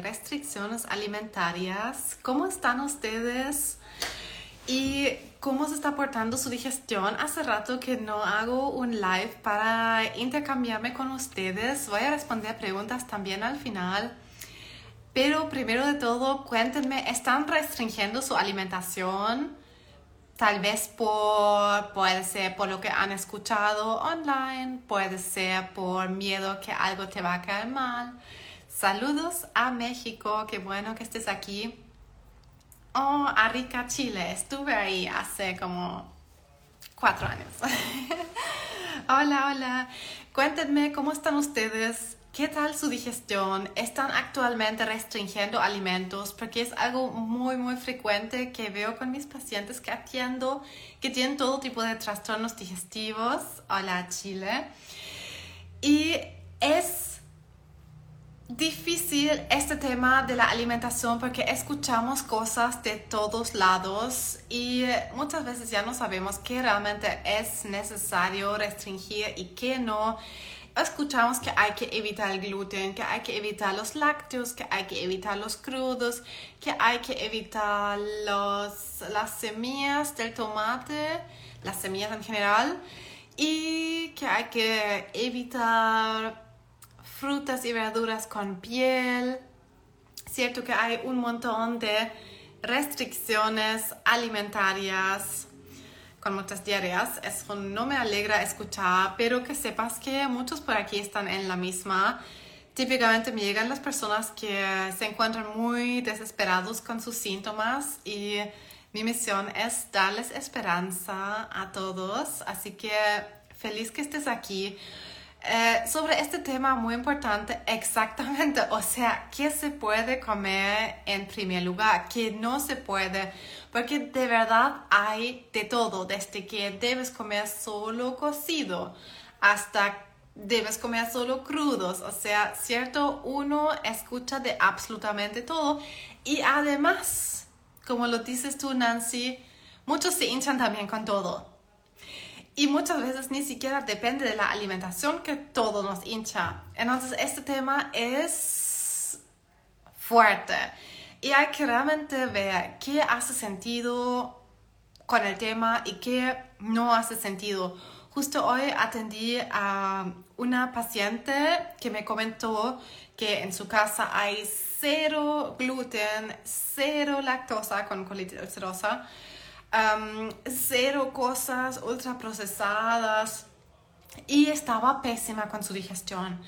restricciones alimentarias. ¿Cómo están ustedes? ¿Y cómo se está portando su digestión? Hace rato que no hago un live para intercambiarme con ustedes. Voy a responder preguntas también al final. Pero primero de todo, cuéntenme, ¿están restringiendo su alimentación? Tal vez por, puede ser por lo que han escuchado online, puede ser por miedo que algo te va a caer mal Saludos a México, qué bueno que estés aquí. Oh, a Rica, Chile, estuve ahí hace como cuatro años. hola, hola. Cuéntenme cómo están ustedes. ¿Qué tal su digestión? ¿Están actualmente restringiendo alimentos? Porque es algo muy, muy frecuente que veo con mis pacientes que atiendo, que tienen todo tipo de trastornos digestivos. Hola, Chile. Y es difícil este tema de la alimentación porque escuchamos cosas de todos lados y muchas veces ya no sabemos qué realmente es necesario restringir y qué no. Escuchamos que hay que evitar el gluten, que hay que evitar los lácteos, que hay que evitar los crudos, que hay que evitar los, las semillas del tomate, las semillas en general, y que hay que evitar frutas y verduras con piel. Cierto que hay un montón de restricciones alimentarias con muchas diarreas. Eso no me alegra escuchar, pero que sepas que muchos por aquí están en la misma. Típicamente me llegan las personas que se encuentran muy desesperados con sus síntomas y mi misión es darles esperanza a todos. Así que feliz que estés aquí. Eh, sobre este tema muy importante, exactamente, o sea, ¿qué se puede comer en primer lugar? ¿Qué no se puede? Porque de verdad hay de todo, desde que debes comer solo cocido hasta debes comer solo crudos, o sea, cierto, uno escucha de absolutamente todo y además, como lo dices tú, Nancy, muchos se hinchan también con todo. Y muchas veces ni siquiera depende de la alimentación que todo nos hincha. Entonces este tema es fuerte y hay que realmente ver qué hace sentido con el tema y qué no hace sentido. Justo hoy atendí a una paciente que me comentó que en su casa hay cero gluten, cero lactosa con colitis ulcerosa cero cosas ultraprocesadas y estaba pésima con su digestión.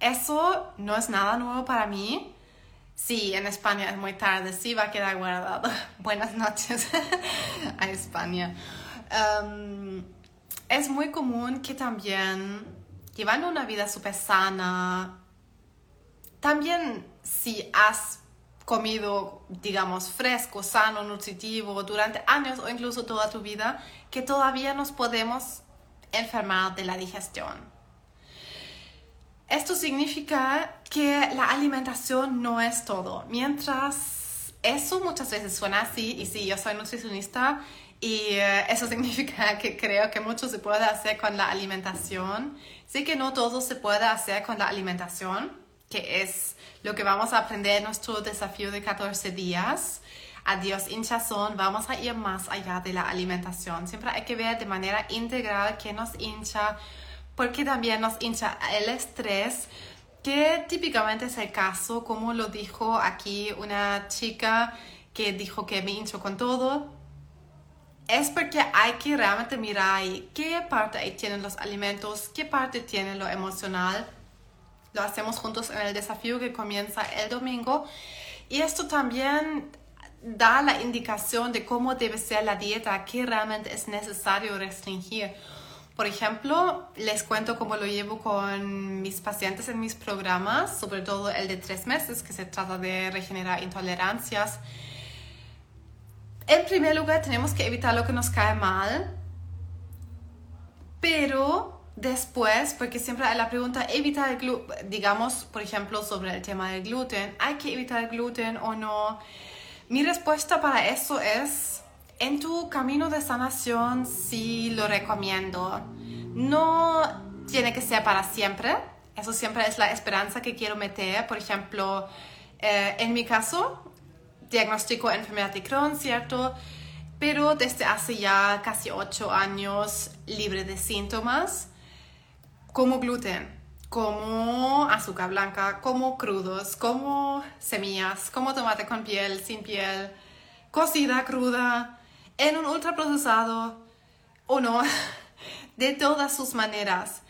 Eso no es nada nuevo para mí. Sí, en España es muy tarde, sí va a quedar guardado. Buenas noches a España. es muy común que también, llevando una vida súper sana, también si has comido, digamos, fresco, sano, nutritivo durante años o incluso toda tu vida, que todavía nos podemos enfermar de la digestión. Esto significa que la alimentación no es todo. Mientras eso muchas veces suena así, y sí, yo soy nutricionista, y eh, eso significa que creo que mucho se puede hacer con la alimentación. Sí que no todo se puede hacer con la alimentación que es lo que vamos a aprender en nuestro desafío de 14 días. Adiós hinchazón, vamos a ir más allá de la alimentación. Siempre hay que ver de manera integral qué nos hincha, porque también nos hincha el estrés, que típicamente es el caso, como lo dijo aquí una chica que dijo que me hincho con todo. Es porque hay que realmente mirar qué parte tienen los alimentos, qué parte tiene lo emocional lo hacemos juntos en el desafío que comienza el domingo. Y esto también da la indicación de cómo debe ser la dieta, qué realmente es necesario restringir. Por ejemplo, les cuento cómo lo llevo con mis pacientes en mis programas, sobre todo el de tres meses, que se trata de regenerar intolerancias. En primer lugar, tenemos que evitar lo que nos cae mal, pero Después, porque siempre hay la pregunta, evitar el gluten, digamos, por ejemplo, sobre el tema del gluten, ¿hay que evitar el gluten o no? Mi respuesta para eso es, en tu camino de sanación sí lo recomiendo. No tiene que ser para siempre, eso siempre es la esperanza que quiero meter, por ejemplo, Eh, en mi caso, diagnostico enfermedad de Crohn, ¿cierto? Pero desde hace ya casi ocho años libre de síntomas, como gluten, como azúcar blanca, como crudos, como semillas, como tomate con piel, sin piel, cocida, cruda, en un ultraprocesado o no, de todas sus maneras.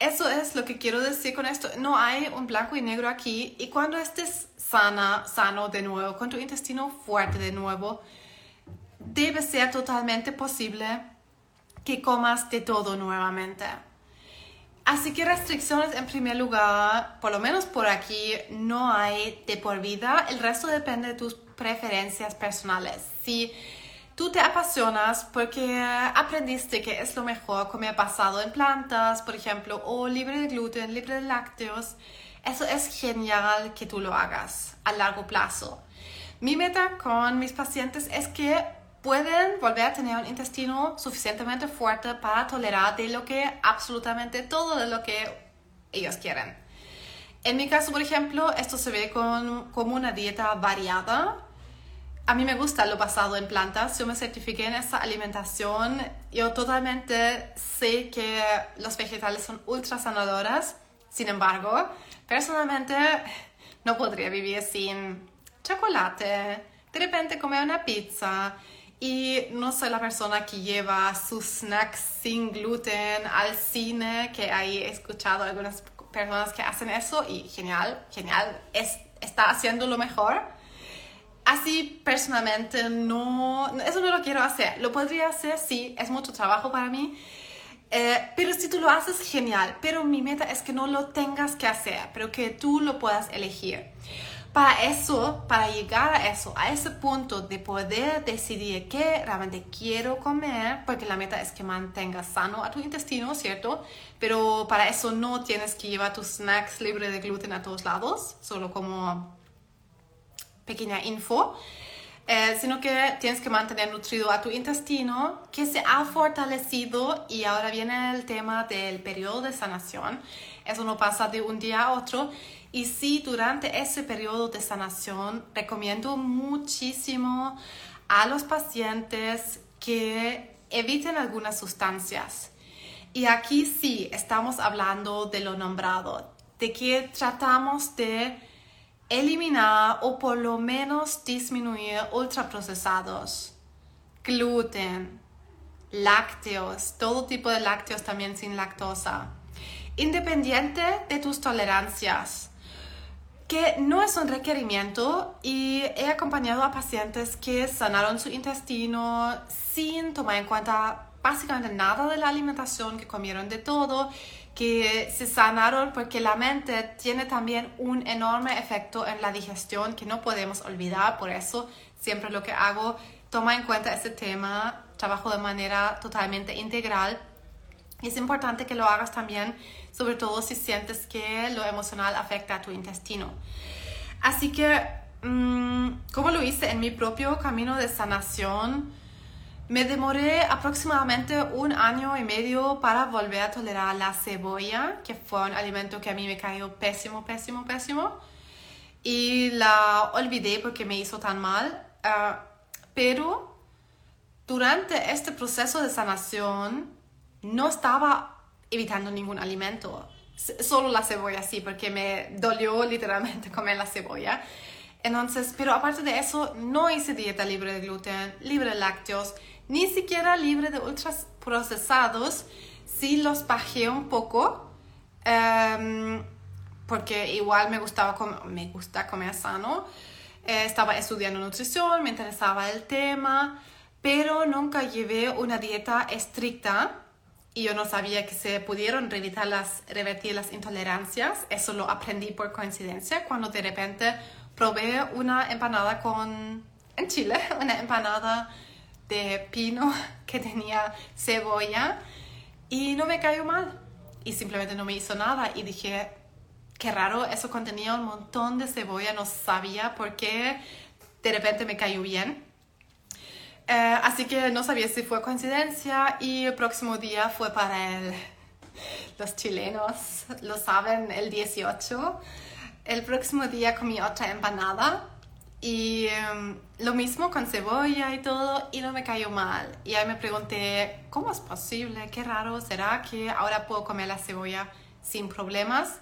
Eso es lo que quiero decir con esto. No hay un blanco y negro aquí. Y cuando estés sana, sano de nuevo, con tu intestino fuerte de nuevo, debe ser totalmente posible que comas de todo nuevamente. Así que restricciones en primer lugar, por lo menos por aquí, no hay de por vida. El resto depende de tus preferencias personales. Si tú te apasionas porque aprendiste que es lo mejor comer basado en plantas, por ejemplo, o libre de gluten, libre de lácteos, eso es genial que tú lo hagas a largo plazo. Mi meta con mis pacientes es que pueden volver a tener un intestino suficientemente fuerte para tolerar de lo que absolutamente todo de lo que ellos quieren. En mi caso, por ejemplo, esto se ve con, como una dieta variada. A mí me gusta lo basado en plantas. Yo me certifiqué en esa alimentación. Yo totalmente sé que los vegetales son ultra sanadoras. Sin embargo, personalmente no podría vivir sin chocolate. De repente comer una pizza y no soy la persona que lleva sus snacks sin gluten al cine, que ahí he escuchado algunas personas que hacen eso y genial, genial, es, está haciendo lo mejor. Así personalmente no, eso no lo quiero hacer. Lo podría hacer, sí, es mucho trabajo para mí. Eh, pero si tú lo haces, genial. Pero mi meta es que no lo tengas que hacer, pero que tú lo puedas elegir. Para eso, para llegar a eso, a ese punto de poder decidir qué realmente quiero comer, porque la meta es que mantengas sano a tu intestino, ¿cierto? Pero para eso no tienes que llevar tus snacks libres de gluten a todos lados, solo como pequeña info. Eh, sino que tienes que mantener nutrido a tu intestino, que se ha fortalecido y ahora viene el tema del periodo de sanación. Eso no pasa de un día a otro y sí, durante ese periodo de sanación recomiendo muchísimo a los pacientes que eviten algunas sustancias. Y aquí sí estamos hablando de lo nombrado, de que tratamos de eliminar o por lo menos disminuir ultraprocesados, gluten, lácteos, todo tipo de lácteos también sin lactosa, independiente de tus tolerancias que no es un requerimiento y he acompañado a pacientes que sanaron su intestino sin tomar en cuenta básicamente nada de la alimentación, que comieron de todo, que se sanaron porque la mente tiene también un enorme efecto en la digestión que no podemos olvidar, por eso siempre lo que hago, toma en cuenta ese tema, trabajo de manera totalmente integral. Es importante que lo hagas también sobre todo si sientes que lo emocional afecta a tu intestino. Así que, mm, como lo hice en mi propio camino de sanación, me demoré aproximadamente un año y medio para volver a tolerar la cebolla, que fue un alimento que a mí me cayó pésimo, pésimo, pésimo. Y la olvidé porque me hizo tan mal. Ah, pero durante este proceso de sanación no estaba evitando ningún alimento. Solo la cebolla, sí, porque me dolió literalmente comer la cebolla. Entonces, pero aparte de eso, no hice dieta libre de gluten, libre de lácteos, ni siquiera libre de ultras procesados. Sí los bajé un poco, em, porque igual me, gustaba me gusta comer sano. Eh, estaba estudiando nutrición, me interesaba el tema, pero nunca llevé una dieta estricta y yo no sabía que se pudieron las, revertir las intolerancias. Eso lo aprendí por coincidencia cuando de repente probé una empanada con, en Chile, una empanada de pino que tenía cebolla y no me cayó mal y simplemente no me hizo nada y dije, qué raro, eso contenía un montón de cebolla, no sabía por qué de repente me cayó bien eh, así que no sabía si fue coincidencia y el próximo día fue para el, los chilenos, lo saben, el 18. el próximo día comí otra empanada y em, lo mismo con cebolla y todo y no me cayó mal. Y ahí me pregunté, ¿cómo es posible? Qué raro, ¿será que ahora puedo comer la cebolla sin problemas?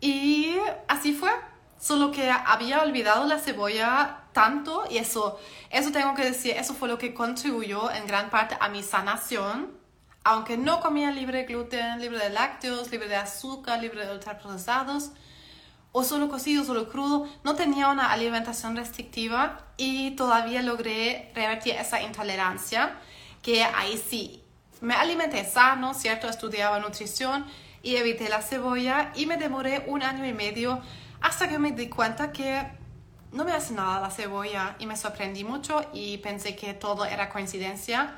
Y así fue. Solo que había olvidado la cebolla tanto y eso, eso tengo que decir, eso fue lo que contribuyó en gran parte a mi sanación. Aunque no comía libre de gluten, libre de lácteos, libre de azúcar, libre de ultraprocesados, o solo cocido, solo crudo, no tenía una alimentación restrictiva y todavía logré revertir esa intolerancia, que ahí sí, me alimenté sano, ¿cierto? Estudiaba nutrición y evité la cebolla y me demoré un año y medio hasta que me di cuenta que no me hace nada la cebolla y me sorprendí mucho y pensé que todo era coincidencia.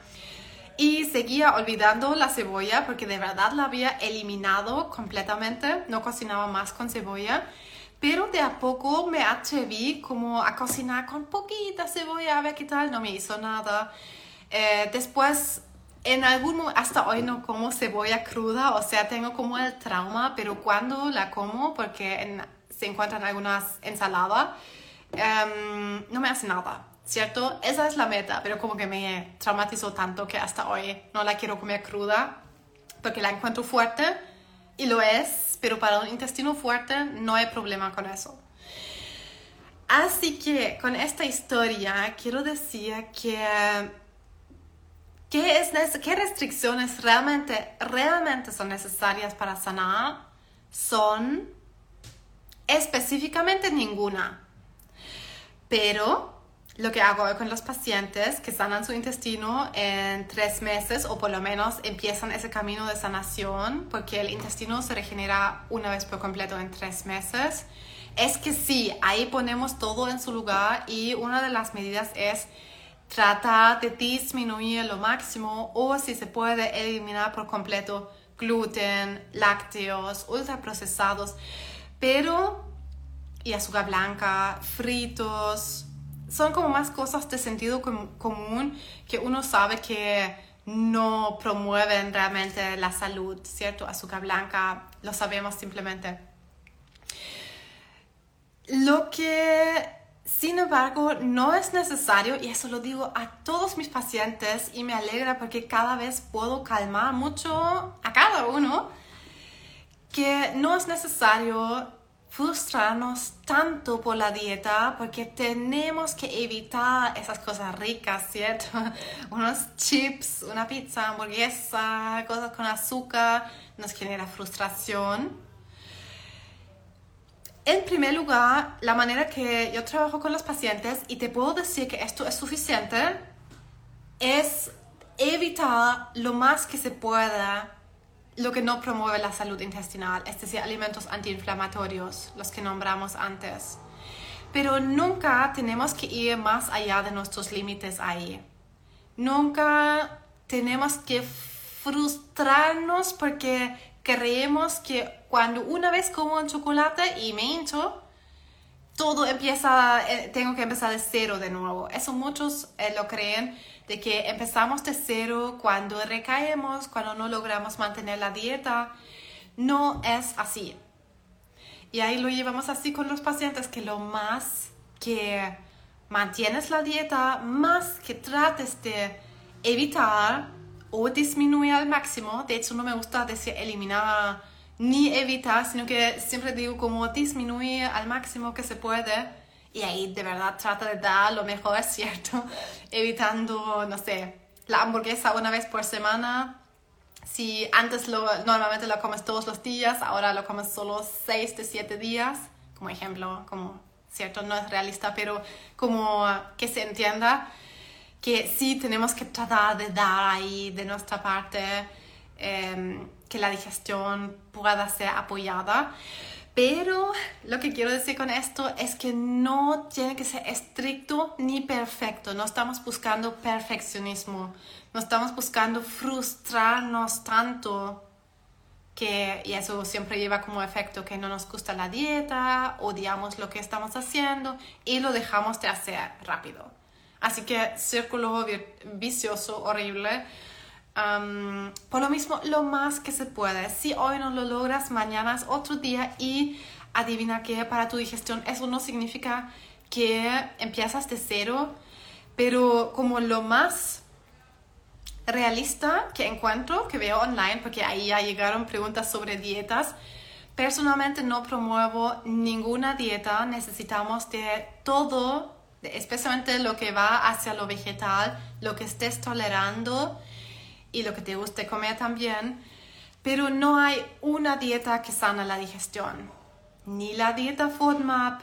Y seguía olvidando la cebolla porque de verdad la había eliminado completamente, no cocinaba más con cebolla. Pero de a poco me atreví como a cocinar con poquita cebolla, a ver qué tal, no me hizo nada. Eh, después, en algún hasta hoy no como cebolla cruda, o sea, tengo como el trauma, pero cuando la como, porque se encuentran algunas ensaladas, em, no me hace nada. ¿cierto? Esa es la meta, pero como que me traumatizó tanto que hasta hoy no la quiero comer cruda porque la encuentro fuerte y lo es, pero para un intestino fuerte no hay problema con eso. Así que con esta historia quiero decir que ¿qué, es, qué restricciones realmente, realmente son necesarias para sanar son específicamente ninguna. Pero lo que hago con los pacientes que sanan su intestino en tres meses o por lo menos empiezan ese camino de sanación, porque el intestino se regenera una vez por completo en tres meses, es que sí, ahí ponemos todo en su lugar y una de las medidas es tratar de disminuir lo máximo o si se puede eliminar por completo gluten, lácteos, ultraprocesados, pero y azúcar blanca, fritos, son como más cosas de sentido común que uno sabe que no promueven realmente la salud, ¿cierto? Azúcar blanca, lo sabemos simplemente. Lo que, sin embargo, no es necesario, y eso lo digo a todos mis pacientes y me alegra porque cada vez puedo calmar mucho a cada uno, que no es necesario frustrarnos tanto por la dieta porque tenemos que evitar esas cosas ricas, ¿cierto? Unos chips, una pizza, hamburguesa, cosas con azúcar, nos genera frustración. En primer lugar, la manera que yo trabajo con los pacientes, y te puedo decir que esto es suficiente, es evitar lo más que se pueda lo que no promueve la salud intestinal, es decir, alimentos antiinflamatorios, los que nombramos antes. Pero nunca tenemos que ir más allá de nuestros límites ahí. Nunca tenemos que frustrarnos porque creemos que cuando una vez como un chocolate y me hincho, todo empieza, eh, tengo que empezar de cero de nuevo. Eso muchos eh, lo creen de que empezamos de cero cuando recaemos, cuando no logramos mantener la dieta. No es así. Y ahí lo llevamos así con los pacientes, que lo más que mantienes la dieta, más que trates de evitar o disminuir al máximo, de hecho no me gusta decir eliminar ni evitar, sino que siempre digo como disminuir al máximo que se puede, y ahí de verdad trata de dar lo mejor, cierto, evitando, no sé, la hamburguesa una vez por semana. Si antes lo, normalmente lo comes todos los días, ahora lo comes solo 6 de 7 días, como ejemplo, como, cierto, no es realista, pero como que se entienda que sí tenemos que tratar de dar ahí de nuestra parte em, que la digestión pueda ser apoyada. Pero lo que quiero decir con esto es que no tiene que ser estricto ni perfecto. No estamos buscando perfeccionismo. No estamos buscando frustrarnos tanto que, y eso siempre lleva como efecto que no nos gusta la dieta, odiamos lo que estamos haciendo y lo dejamos de hacer rápido. Así que círculo vicioso horrible por lo mismo, lo más que se puede. Si hoy no lo logras, mañana es otro día y adivina qué para tu digestión. Eso no significa que empiezas de cero, pero como lo más realista que encuentro, que veo online, porque ahí ya llegaron preguntas sobre dietas, personalmente no promuevo ninguna dieta, necesitamos de todo, especialmente lo que va hacia lo vegetal, lo que estés tolerando y lo que te guste comer también, pero no hay una dieta que sana la digestión, ni la dieta FODMAP,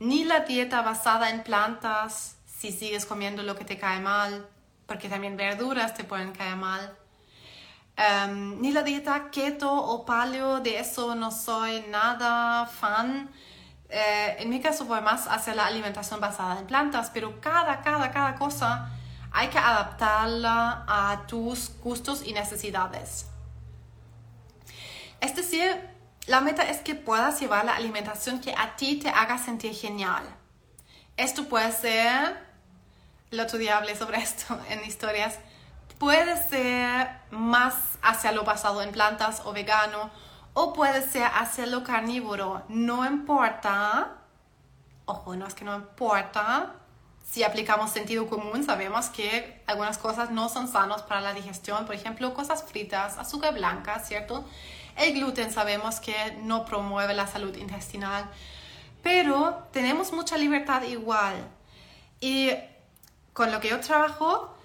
ni la dieta basada en plantas, si sigues comiendo lo que te cae mal, porque también verduras te pueden caer mal. Em, ni la dieta keto o paleo, de eso no soy nada fan. Eh, en mi caso voy más hacia la alimentación basada en plantas, pero cada, cada, cada cosa hay que adaptarla a tus gustos y necesidades. Es decir, la meta es que puedas llevar la alimentación que a ti te haga sentir genial. Esto puede ser, el otro día hablé sobre esto en historias, puede ser más hacia lo basado en plantas o vegano, o puede ser hacia lo carnívoro. No importa, ojo, no es que no importa, si aplicamos sentido común, sabemos que algunas cosas no son sanas para la digestión, por ejemplo, cosas fritas, azúcar blanca, ¿cierto? El gluten sabemos que no promueve la salud intestinal, pero tenemos mucha libertad igual. Y con lo que yo trabajo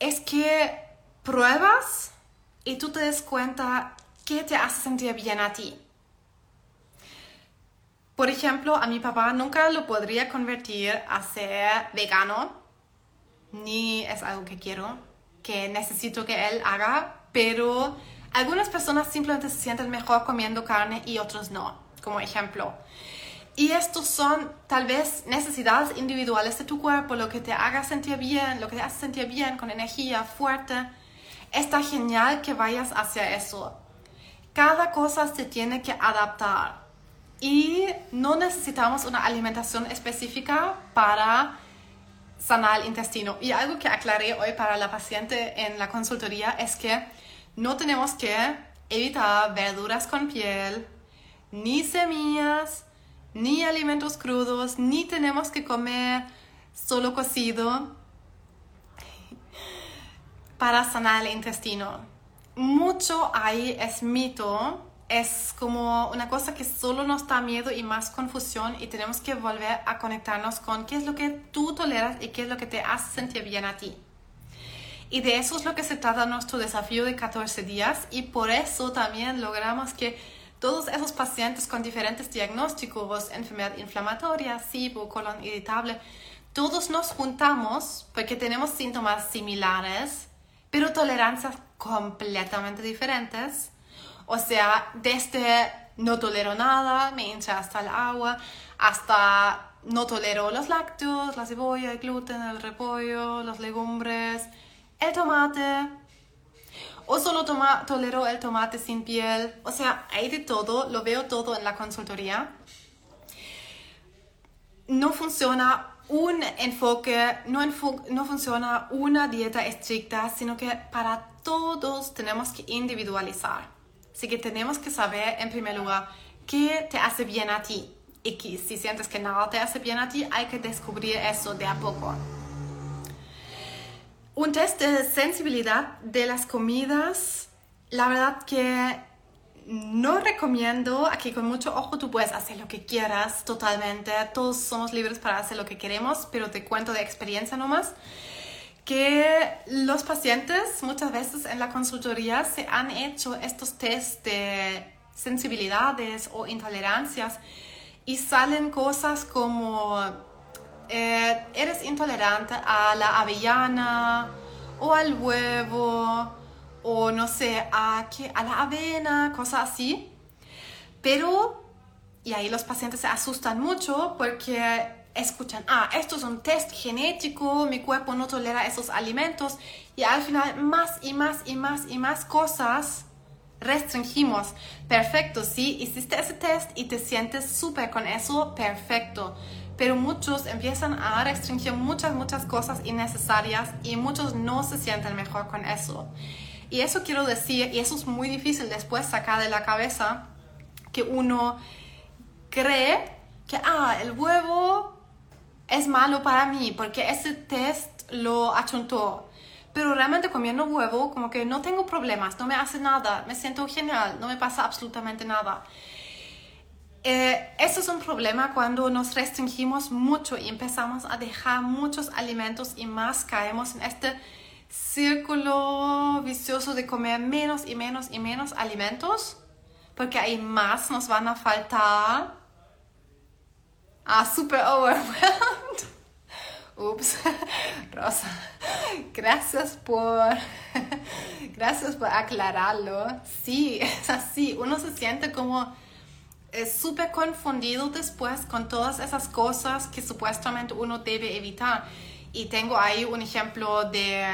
es que pruebas y tú te des cuenta qué te hace sentir bien a ti. Por ejemplo, a mi papá nunca lo podría convertir a ser vegano, ni es algo que quiero, que necesito que él haga, pero algunas personas simplemente se sienten mejor comiendo carne y otros no, como ejemplo. Y estos son tal vez necesidades individuales de tu cuerpo, lo que te haga sentir bien, lo que te hace sentir bien, con energía fuerte. Está genial que vayas hacia eso. Cada cosa se tiene que adaptar y no necesitamos una alimentación específica para sanar el intestino. Y algo que aclaré hoy para la paciente en la consultoría es que no tenemos que evitar verduras con piel, ni semillas, ni alimentos crudos, ni tenemos que comer solo cocido para sanar el intestino. Mucho ahí es mito es como una cosa que solo nos da miedo y más confusión y tenemos que volver a conectarnos con qué es lo que tú toleras y qué es lo que te hace sentir bien a ti. Y de eso es lo que se trata nuestro desafío de 14 días y por eso también logramos que todos esos pacientes con diferentes diagnósticos, enfermedad inflamatoria, SIBO, colon irritable, todos nos juntamos porque tenemos síntomas similares, pero tolerancias completamente diferentes o sea, desde no tolero nada, me hincha hasta el agua, hasta no tolero los lácteos, la cebolla, el gluten, el repollo, las legumbres, el tomate. O solo tolero el tomate sin piel. O sea, hay de todo, lo veo todo en la consultoría. No funciona un enfoque, no, no funciona una dieta estricta, sino que para todos tenemos que individualizar. Así que tenemos que saber, en primer lugar, qué te hace bien a ti. Y que si sientes que nada te hace bien a ti, hay que descubrir eso de a poco. Un test de sensibilidad de las comidas, la verdad que no recomiendo, aquí con mucho ojo tú puedes hacer lo que quieras totalmente, todos somos libres para hacer lo que queremos, pero te cuento de experiencia nomás que los pacientes muchas veces en la consultoría se han hecho estos test de sensibilidades o intolerancias y salen cosas como eh, eres intolerante a la avellana o al huevo o no sé, a, a la avena, cosas así. Pero, y ahí los pacientes se asustan mucho porque escuchan, ah, esto es un test genético, mi cuerpo no tolera esos alimentos y al final más y más y más y más cosas restringimos. Perfecto, sí, hiciste ese test y te sientes súper con eso, perfecto. Pero muchos empiezan a restringir muchas, muchas cosas innecesarias y muchos no se sienten mejor con eso. Y eso quiero decir, y eso es muy difícil después sacar de la cabeza, que uno cree que, ah, el huevo es malo para mí porque ese test lo achuntó. Pero realmente comiendo huevo, como que no tengo problemas, no me hace nada, me siento genial, no me pasa absolutamente nada. Eh, eso es un problema cuando nos restringimos mucho y empezamos a dejar muchos alimentos y más caemos en este círculo vicioso de comer menos y menos y menos alimentos, porque hay más nos van a faltar. Ah, super overwhelmed. Ups, Rosa, gracias por, gracias por aclararlo. Sí, es así. Uno se siente como súper confundido después con todas esas cosas que supuestamente uno debe evitar. Y tengo ahí un ejemplo de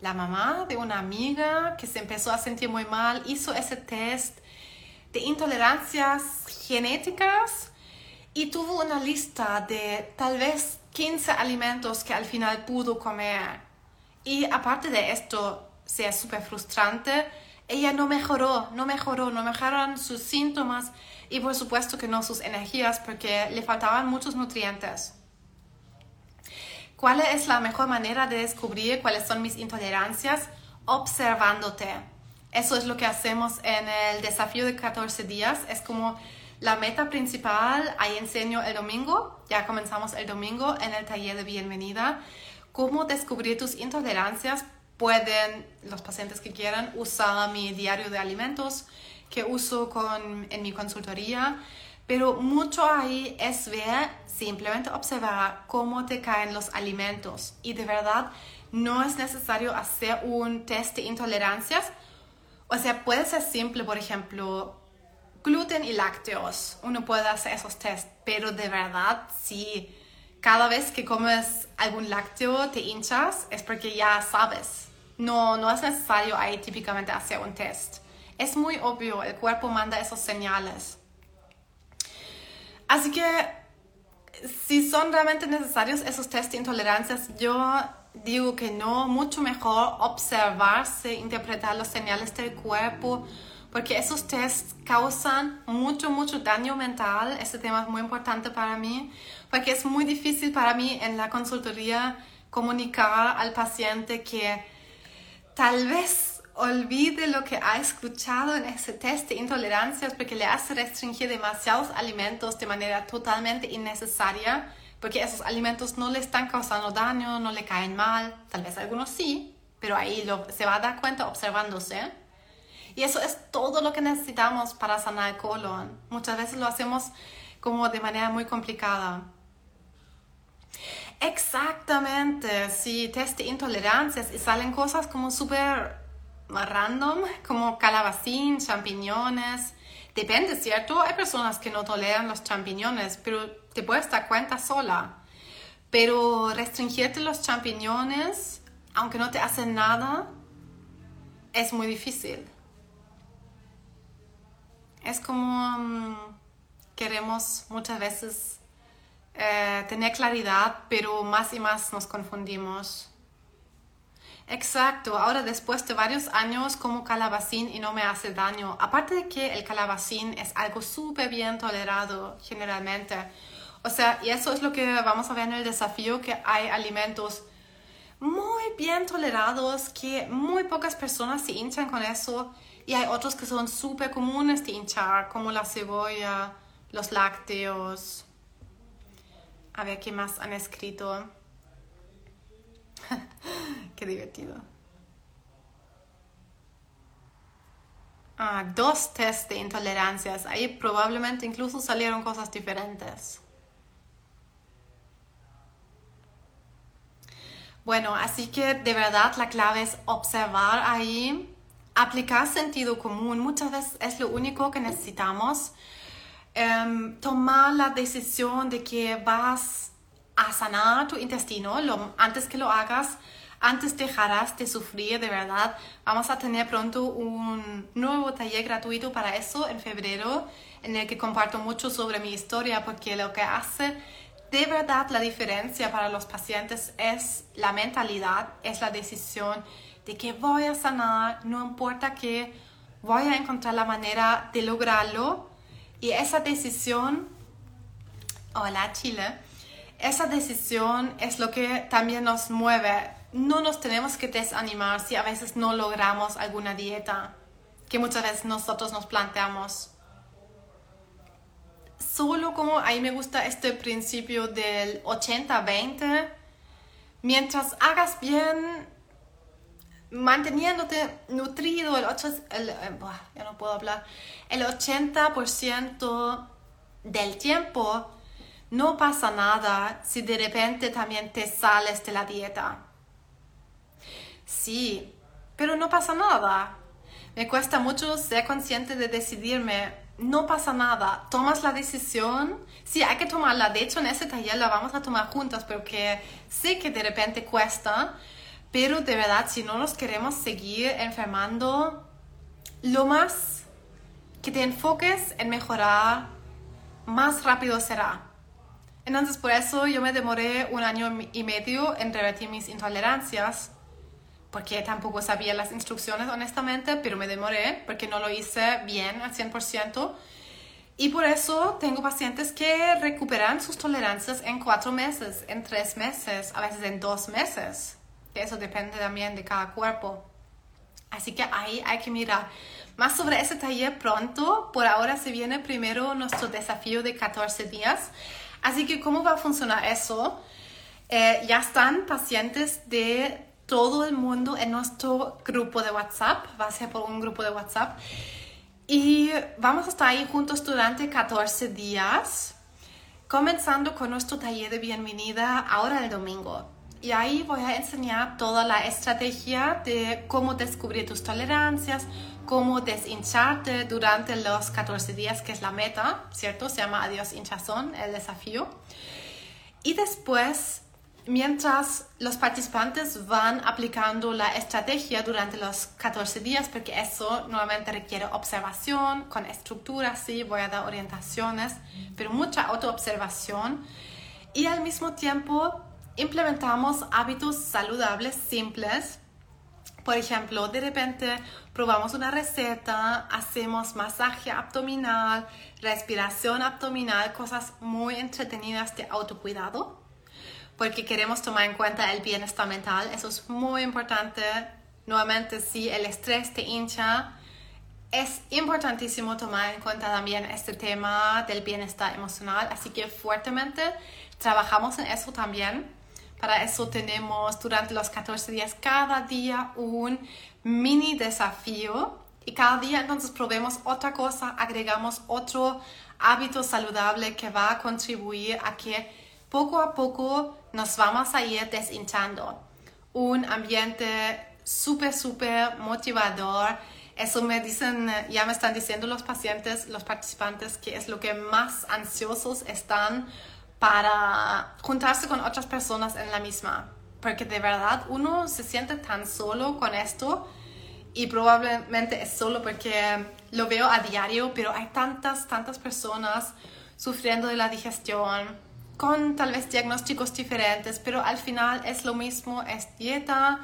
la mamá de una amiga que se empezó a sentir muy mal, hizo ese test de intolerancias genéticas y tuvo una lista de tal vez 15 alimentos que al final pudo comer. Y aparte de esto, sea súper frustrante, ella no mejoró, no mejoró, no mejoraron sus síntomas y por supuesto que no sus energías porque le faltaban muchos nutrientes. ¿Cuál es la mejor manera de descubrir cuáles son mis intolerancias? Observándote. Eso es lo que hacemos en el desafío de 14 días. Es como la meta principal. Ahí enseño el domingo. Ya comenzamos el domingo en el taller de bienvenida. Cómo descubrir tus intolerancias. Pueden los pacientes que quieran usar mi diario de alimentos que uso con, en mi consultoría, pero mucho ahí es ver, simplemente observar cómo te caen los alimentos y de verdad no es necesario hacer un test de intolerancias. O sea, puede ser simple, por ejemplo, gluten y lácteos. Uno puede hacer esos test, pero de verdad, si cada vez que comes algún lácteo te hinchas, es porque ya sabes. No, no es necesario ahí típicamente hacer un test. Es muy obvio, el cuerpo manda esos señales. Así que si son realmente necesarios esos test de intolerancias, yo digo que no, mucho mejor observarse, interpretar los señales del cuerpo, porque esos tests causan mucho, mucho daño mental. Este tema es muy importante para mí, porque es muy difícil para mí en la consultoría comunicar al paciente que tal vez olvide lo que ha escuchado en ese test de intolerancias porque le hace restringir demasiados alimentos de manera totalmente innecesaria, porque esos alimentos no le están causando daño, no le caen mal, tal vez algunos sí, pero ahí lo, se va a dar cuenta observándose. Y eso es todo lo que necesitamos para sanar el colon. Muchas veces lo hacemos como de manera muy complicada. Exactamente, sí, test de intolerancias y salen cosas como súper random, como calabacín, champiñones. Depende, ¿cierto? Hay personas que no toleran los champiñones, pero te puedes dar cuenta sola. Pero restringirte los champiñones, aunque no te hacen nada, es muy difícil. Es como mm, queremos muchas veces eh, tener claridad, pero más y más nos confundimos. Exacto, ahora después de varios años como calabacín y no me hace daño. Aparte de que el calabacín es algo súper bien tolerado generalmente. O sea, y eso es lo que vamos a ver en el desafío, que hay alimentos muy bien tolerados, que muy pocas personas se hinchan con eso. Y hay otros que son súper comunes de hinchar, como la cebolla, los lácteos. A ver qué más han escrito. Qué divertido. Ah, dos test de intolerancias. Ahí probablemente incluso salieron cosas diferentes. Bueno, así que de verdad la clave es observar ahí, aplicar sentido común. Muchas veces es lo único que necesitamos. Em, tomar la decisión de que vas a sanar tu intestino, antes que lo hagas, antes dejarás de sufrir de verdad. Vamos a tener pronto un nuevo taller gratuito para eso en febrero, en el que comparto mucho sobre mi historia, porque lo que hace de verdad la diferencia para los pacientes es la mentalidad, es la decisión de que voy a sanar, no importa que voy a encontrar la manera de lograrlo. Y esa decisión Hola Chile. Esa decisión es lo que también nos mueve. No nos tenemos que desanimar si a veces no logramos alguna dieta que muchas veces nosotros nos planteamos. Solo como ahí me gusta este principio del 80-20, mientras hagas bien, manteniéndote nutrido, el, 8, el eh, ya no puedo hablar, el 80% del tiempo, no pasa nada si de repente también te sales de la dieta. Sí, pero no pasa nada. Me cuesta mucho ser consciente de decidirme. No pasa nada. Tomas la decisión. Sí, hay que tomarla. De hecho, en ese taller la vamos a tomar juntas porque sé que de repente cuesta. Pero de verdad, si no nos queremos seguir enfermando, lo más que te enfoques en mejorar, más rápido será. Entonces por eso yo me demoré un año y medio en revertir mis intolerancias, porque tampoco sabía las instrucciones honestamente, pero me demoré porque no lo hice bien al 100%. Y por eso tengo pacientes que recuperan sus tolerancias en cuatro meses, en tres meses, a veces en dos meses. Eso depende también de cada cuerpo. Así que ahí hay que mirar. Más sobre ese taller pronto. Por ahora se viene primero nuestro desafío de 14 días. Así que, ¿cómo va a funcionar eso? Eh, ya están pacientes de todo el mundo en nuestro grupo de WhatsApp, va a ser por un grupo de WhatsApp. Y vamos a estar ahí juntos durante 14 días, comenzando con nuestro taller de bienvenida ahora el domingo. Y ahí voy a enseñar toda la estrategia de cómo descubrir tus tolerancias, cómo deshincharte durante los 14 días, que es la meta, ¿cierto? Se llama Adiós hinchazón, el desafío. Y después, mientras los participantes van aplicando la estrategia durante los 14 días, porque eso nuevamente requiere observación, con estructura, sí, voy a dar orientaciones, pero mucha autoobservación. Y al mismo tiempo implementamos hábitos saludables simples. Por ejemplo, de repente probamos una receta, hacemos masaje abdominal, respiración abdominal, cosas muy entretenidas de autocuidado, porque queremos tomar en cuenta el bienestar mental. Eso es muy importante. Nuevamente, si el estrés te hincha, es importantísimo tomar en cuenta también este tema del bienestar emocional. Así que fuertemente trabajamos en eso también. Para eso tenemos durante los 14 días cada día un mini desafío y cada día entonces probemos otra cosa, agregamos otro hábito saludable que va a contribuir a que poco a poco nos vamos a ir deshinchando. Un ambiente súper, súper motivador. Eso me dicen, ya me están diciendo los pacientes, los participantes, que es lo que más ansiosos están para juntarse con otras personas en la misma. Porque de verdad uno se siente tan solo con esto y probablemente es solo porque lo veo a diario, pero hay tantas, tantas personas sufriendo de la digestión con tal vez diagnósticos diferentes, pero al final es lo mismo, es dieta,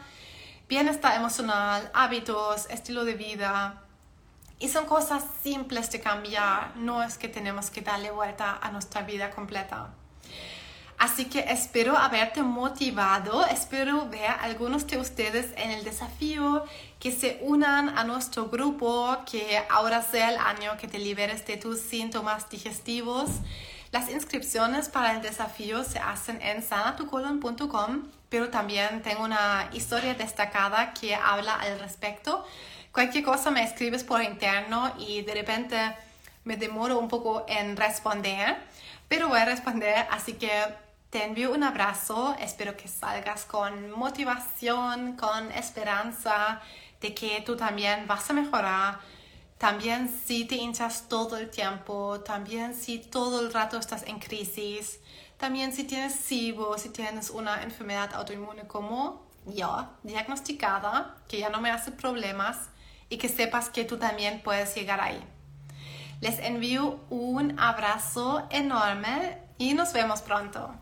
bienestar emocional, hábitos, estilo de vida. Y son cosas simples de cambiar, no es que tenemos que darle vuelta a nuestra vida completa. Así que espero haberte motivado, espero ver a algunos de ustedes en el desafío, que se unan a nuestro grupo, que ahora sea el año que te liberes de tus síntomas digestivos. Las inscripciones para el desafío se hacen en sanatucolon.com, pero también tengo una historia destacada que habla al respecto. Cualquier cosa me escribes por interno y de repente me demoro un poco en responder, pero voy a responder, así que te envío un abrazo, espero que salgas con motivación, con esperanza de que tú también vas a mejorar. También si te hinchas todo el tiempo, también si todo el rato estás en crisis, también si tienes SIBO, si tienes una enfermedad autoinmune como yo, diagnosticada, que ya no me hace problemas y que sepas que tú también puedes llegar ahí. Les envío un abrazo enorme y nos vemos pronto.